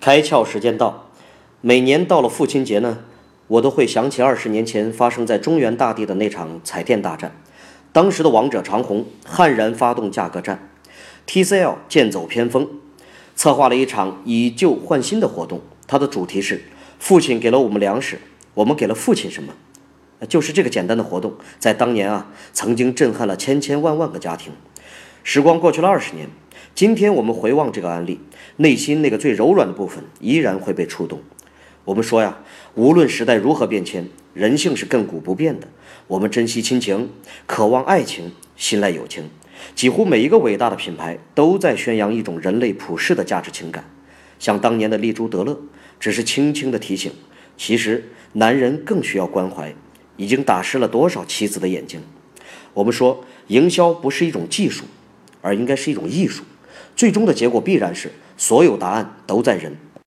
开窍时间到，每年到了父亲节呢，我都会想起二十年前发生在中原大地的那场彩电大战。当时的王者长虹悍然发动价格战，TCL 剑走偏锋，策划了一场以旧换新的活动。它的主题是：父亲给了我们粮食，我们给了父亲什么？就是这个简单的活动，在当年啊，曾经震撼了千千万万个家庭。时光过去了二十年。今天我们回望这个案例，内心那个最柔软的部分依然会被触动。我们说呀，无论时代如何变迁，人性是亘古不变的。我们珍惜亲情，渴望爱情，信赖友情。几乎每一个伟大的品牌都在宣扬一种人类普世的价值情感。像当年的丽珠德乐，只是轻轻的提醒：其实男人更需要关怀。已经打湿了多少妻子的眼睛？我们说，营销不是一种技术，而应该是一种艺术。最终的结果必然是，所有答案都在人。